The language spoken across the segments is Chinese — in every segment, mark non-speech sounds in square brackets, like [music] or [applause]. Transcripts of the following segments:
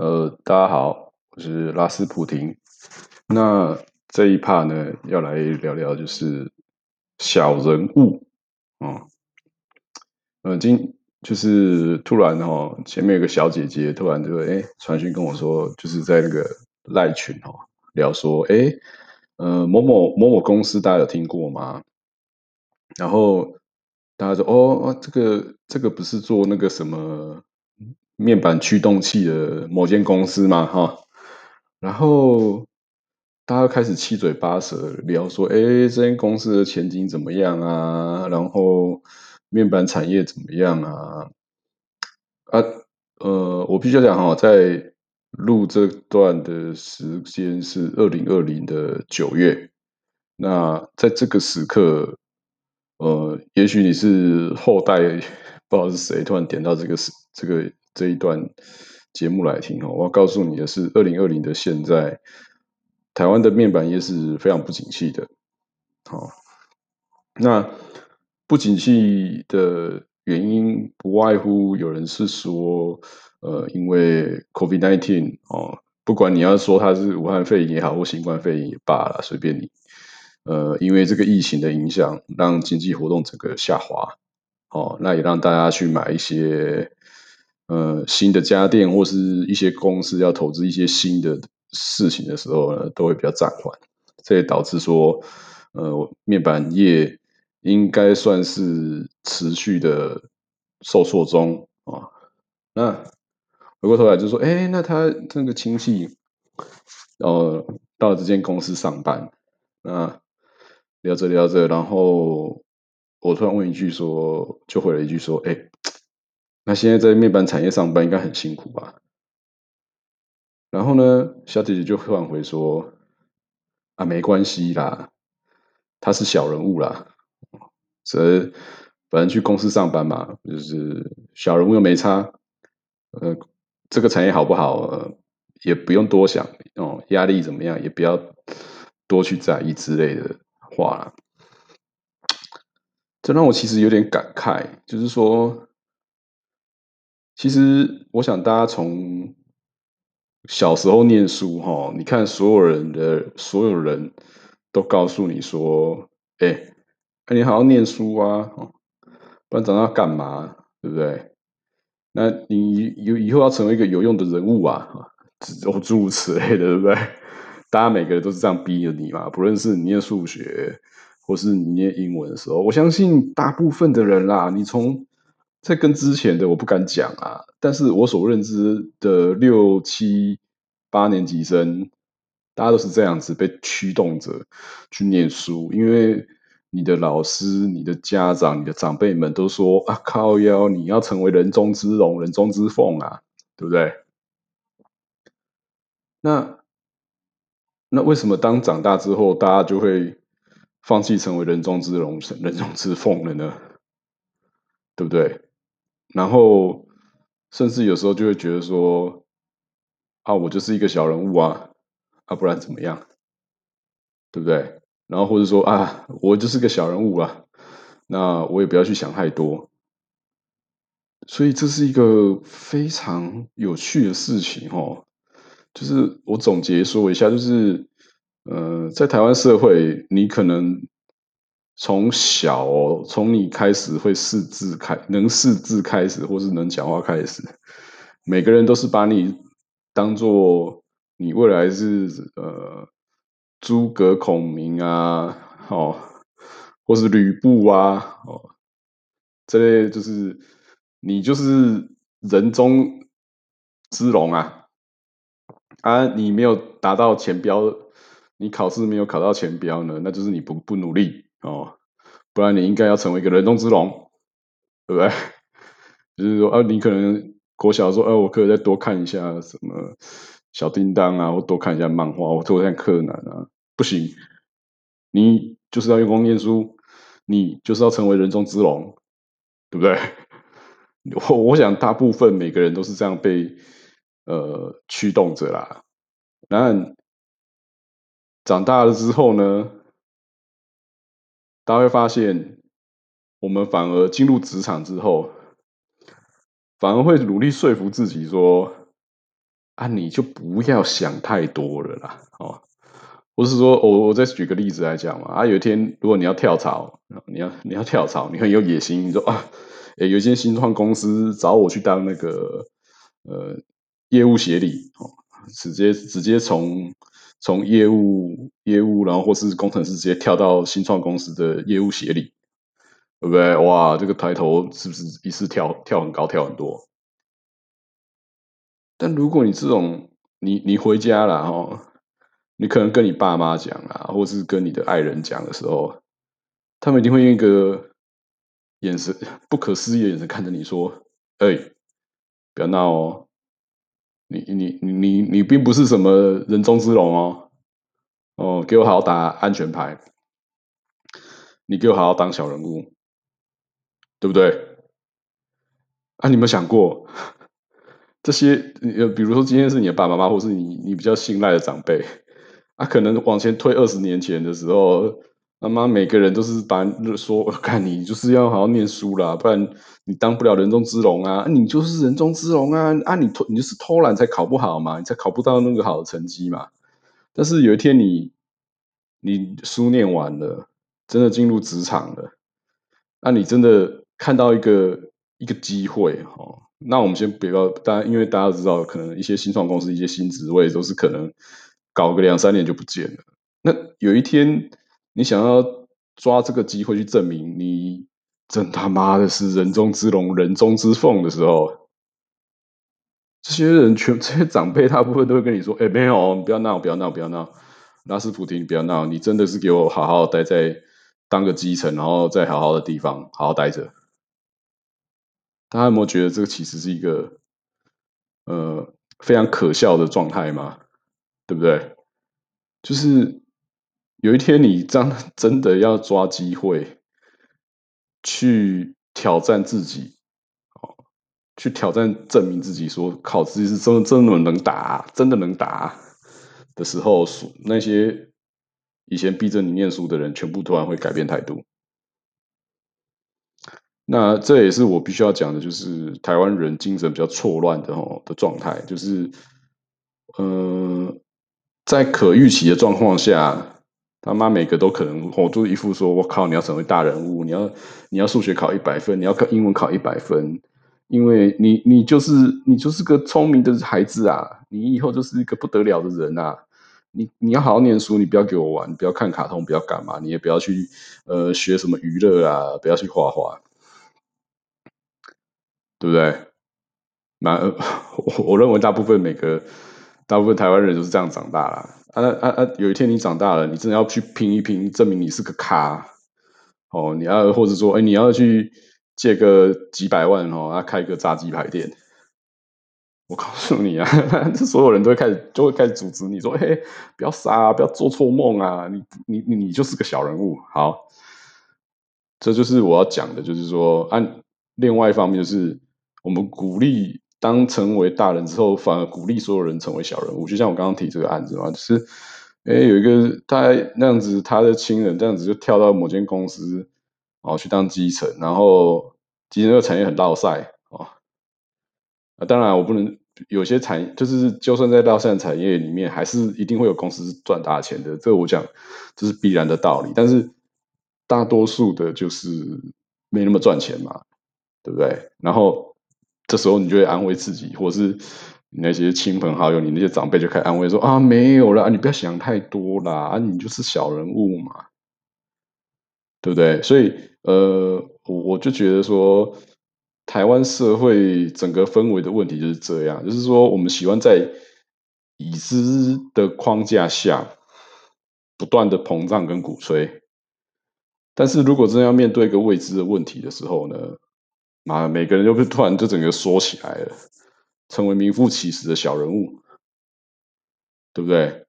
呃，大家好，我是拉斯普廷。那这一 part 呢，要来聊聊就是小人物哦。呃，今就是突然哦，前面有个小姐姐突然就哎传讯跟我说，就是在那个赖群哦聊说，哎，呃，某某某某公司大家有听过吗？然后大家说，哦，这个这个不是做那个什么？面板驱动器的某间公司嘛，哈，然后大家开始七嘴八舌聊说，哎，这间公司的前景怎么样啊？然后面板产业怎么样啊？啊，呃，我必须讲哈，在录这段的时间是二零二零的九月，那在这个时刻，呃，也许你是后代，不知道是谁突然点到这个时这个。这一段节目来听哦，我要告诉你的是，二零二零的现在，台湾的面板业是非常不景气的。好，那不景气的原因不外乎有人是说，呃，因为 COVID nineteen 哦，不管你要说它是武汉肺炎也好，或新冠肺炎也罢了，随便你。呃，因为这个疫情的影响，让经济活动整个下滑。哦，那也让大家去买一些。呃，新的家电或是一些公司要投资一些新的事情的时候呢，都会比较暂缓，这也导致说，呃，面板业应该算是持续的受挫中啊。那回过头来就说，哎，那他这个亲戚，呃，到了这间公司上班，那聊着聊着，然后我突然问一句说，就回了一句说，哎。那现在在面板产业上班应该很辛苦吧？然后呢，小姐姐就换回说：“啊，没关系啦，他是小人物啦，这反正去公司上班嘛，就是小人物又没差。呃，这个产业好不好，也不用多想哦，压力怎么样，也不要多去在意之类的话啦。这让我其实有点感慨，就是说。”其实，我想大家从小时候念书哈，你看所有人的所有人都告诉你说：“哎，你好好念书啊，不然长大干嘛？对不对？那你以以后要成为一个有用的人物啊，诸如此类的，对不对？[laughs] 大家每个人都是这样逼着你嘛。不论是你念数学，或是你念英文的时候，我相信大部分的人啦，你从在跟之前的我不敢讲啊，但是我所认知的六七八年级生，大家都是这样子被驱动着去念书，因为你的老师、你的家长、你的长辈们都说啊，靠腰，你要成为人中之龙、人中之凤啊，对不对？那那为什么当长大之后，大家就会放弃成为人中之龙、人中之凤了呢？对不对？然后，甚至有时候就会觉得说，啊，我就是一个小人物啊，啊，不然怎么样，对不对？然后或者说啊，我就是个小人物啊，那我也不要去想太多。所以这是一个非常有趣的事情哦。就是我总结说一下，就是，呃，在台湾社会，你可能。从小，从你开始会识字开，能识字开始，或是能讲话开始，每个人都是把你当做你未来是呃诸葛孔明啊，哦，或是吕布啊，哦，这类就是你就是人中之龙啊，啊，你没有达到前标，你考试没有考到前标呢，那就是你不不努力。哦，不然你应该要成为一个人中之龙，对不对？[laughs] 就是说，啊，你可能国小说，哎，我可以再多看一下什么小叮当啊，或多看一下漫画，或多看柯南啊，不行，你就是要用功念书，你就是要成为人中之龙，对不对？[laughs] 我我想大部分每个人都是这样被呃驱动着啦。那长大了之后呢？大家会发现，我们反而进入职场之后，反而会努力说服自己说：“啊，你就不要想太多了啦，哦。不是说，我我再举个例子来讲嘛，啊，有一天如果你要跳槽，你要你要跳槽，你很有野心，你说啊，诶，有一间新创公司找我去当那个呃业务协理，哦，直接直接从从业务业务，然后或是工程师直接跳到新创公司的业务协理，对不对？哇，这个抬头是不是一次跳跳很高，跳很多？但如果你这种，你你回家了哈。你可能跟你爸妈讲啊，或是跟你的爱人讲的时候，他们一定会用一个眼神不可思议的眼神看着你说：“哎，不要闹哦，你你你你你并不是什么人中之龙哦，哦，给我好好打安全牌，你给我好好当小人物，对不对？啊，你有没有想过这些？呃，比如说今天是你的爸爸妈妈，或是你你比较信赖的长辈。”啊可能往前推二十年前的时候，他妈每个人都是把说，[laughs] 看你就是要好好念书啦，不然你当不了人中之龙啊！你就是人中之龙啊！啊，你偷你就是偷懒才考不好嘛，你才考不到那个好的成绩嘛。但是有一天你你书念完了，真的进入职场了，那你真的看到一个一个机会哦。那我们先不要，大家因为大家知道，可能一些新创公司一些新职位都是可能。搞个两三年就不见了。那有一天，你想要抓这个机会去证明你真他妈的是人中之龙、人中之凤的时候，这些人全这些长辈大部分都会跟你说：“哎，没有，不要闹，不要闹，不要闹，拉斯普廷，不要闹，你真的是给我好好待在当个基层，然后在好好的地方好好待着。”大家有没有觉得这个其实是一个呃非常可笑的状态吗？对不对？就是有一天你真真的要抓机会去挑战自己，哦，去挑战证明自己，说靠自己是真的真的能打，真的能打的时候，那些以前逼着你念书的人，全部突然会改变态度。那这也是我必须要讲的，就是台湾人精神比较错乱的哦的状态，就是呃。在可预期的状况下，他妈每个都可能，我就一副说：“我靠，你要成为大人物，你要你要数学考一百分，你要考英文考一百分，因为你你就是你就是个聪明的孩子啊，你以后就是一个不得了的人啊！你你要好好念书，你不要给我玩，不要看卡通，不要干嘛，你也不要去呃学什么娱乐啊，不要去画画，对不对？蛮我 [laughs] 我认为大部分每个。大部分台湾人都是这样长大了啊啊啊！有一天你长大了，你真的要去拼一拼，证明你是个咖哦。你要或者说，哎，你要去借个几百万哦，要开个炸鸡排店。我告诉你啊，[laughs] 这所有人都会开始就会开始组织你说，嘿，不要傻，不要做错梦啊！你你你就是个小人物。好，这就是我要讲的，就是说，按另外一方面，就是我们鼓励。当成为大人之后，反而鼓励所有人成为小人物。就像我刚刚提这个案子嘛，就是，哎，有一个他那样子，他的亲人这样子就跳到某间公司，哦，去当基层，然后其实那个产业很落赛哦。啊，当然我不能有些产业，就是就算在落赛产业里面，还是一定会有公司赚大钱的。这个我讲这是必然的道理。但是大多数的就是没那么赚钱嘛，对不对？然后。这时候你就会安慰自己，或是你那些亲朋好友、你那些长辈就开始安慰说：“啊，没有了，你不要想太多啦，啊，你就是小人物嘛，对不对？”所以，呃，我我就觉得说，台湾社会整个氛围的问题就是这样，就是说，我们喜欢在已知的框架下不断的膨胀跟鼓吹，但是如果真要面对一个未知的问题的时候呢？啊，每个人就突然就整个缩起来了，成为名副其实的小人物，对不对？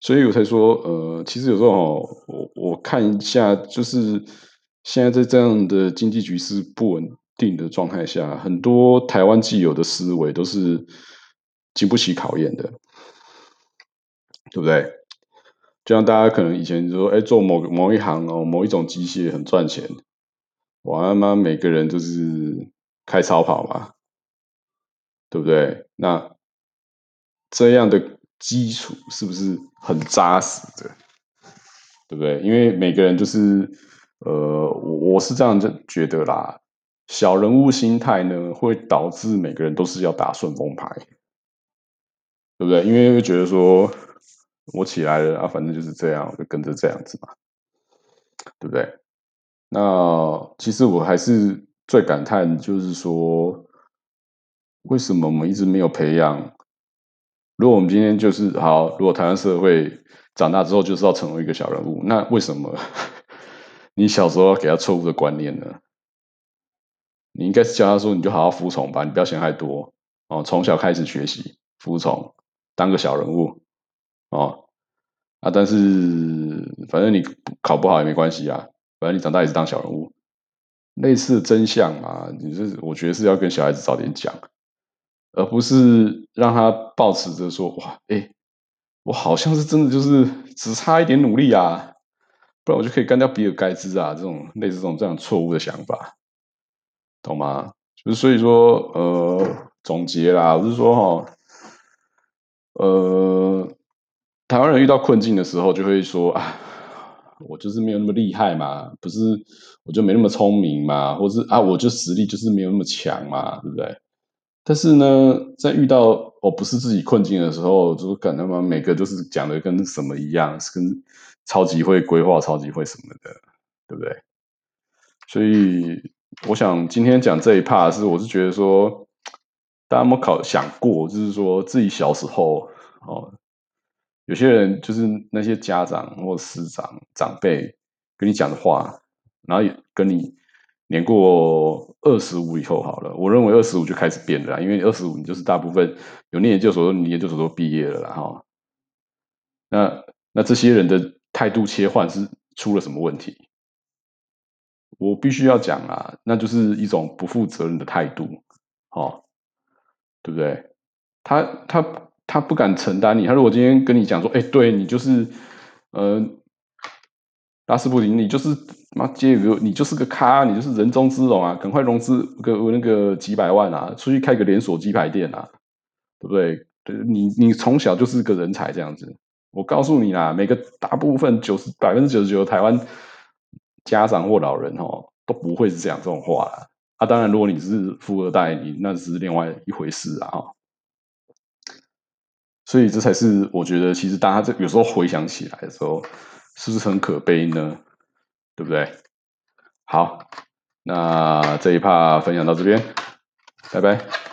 所以我才说，呃，其实有时候，我我看一下，就是现在在这样的经济局势不稳定的状态下，很多台湾既有的思维都是经不起考验的，对不对？就像大家可能以前说，哎，做某某一行哦，某一种机械很赚钱。我他妈每个人都是开超跑嘛，对不对？那这样的基础是不是很扎实的？对不对？因为每个人就是，呃，我我是这样子觉得啦。小人物心态呢，会导致每个人都是要打顺风牌，对不对？因为会觉得说，我起来了啊，反正就是这样，就跟着这样子嘛，对不对？那其实我还是最感叹，就是说，为什么我们一直没有培养？如果我们今天就是好，如果台湾社会长大之后就是要成为一个小人物，那为什么你小时候要给他错误的观念呢？你应该是教他说，你就好好服从吧，你不要想太多哦。从小开始学习服从，当个小人物哦啊！但是反正你考不好也没关系啊，反正你长大也是当小人物。类似真相嘛，你是我觉得是要跟小孩子早点讲，而不是让他保持着说哇，哎，我好像是真的就是只差一点努力啊，不然我就可以干掉比尔盖茨啊，这种类似这种这样错误的想法。懂吗？就是所以说，呃，总结啦，我是说哈，呃，台湾人遇到困境的时候，就会说啊，我就是没有那么厉害嘛，不是，我就没那么聪明嘛，或是啊，我就实力就是没有那么强嘛，对不对？但是呢，在遇到我不是自己困境的时候，就感觉嘛，每个都是讲的跟什么一样，是跟超级会规划、超级会什么的，对不对？所以。我想今天讲这一 part 是，我是觉得说，大家有没有考想过，就是说自己小时候哦，有些人就是那些家长或师长长辈跟你讲的话，然后也跟你年过二十五以后好了，我认为二十五就开始变了，因为二十五你就是大部分有念研究所，你研究所都毕业了啦哈。那那这些人的态度切换是出了什么问题？我必须要讲啊，那就是一种不负责任的态度，哦，对不对？他他他不敢承担你。他如果今天跟你讲说，哎，对你就是，呃，拉斯普林，你就是妈接个，你就是个咖，你就是人中之龙啊，赶快融资个那个几百万啊，出去开个连锁鸡排店啊，对不对？你你从小就是个人才这样子。我告诉你啦，每个大部分九十百分之九十九的台湾。家长或老人哦都不会是讲这种话啦。啊，当然，如果你是富二代，你那是另外一回事啊。所以这才是我觉得，其实大家这有时候回想起来的时候，是不是很可悲呢？对不对？好，那这一趴分享到这边，拜拜。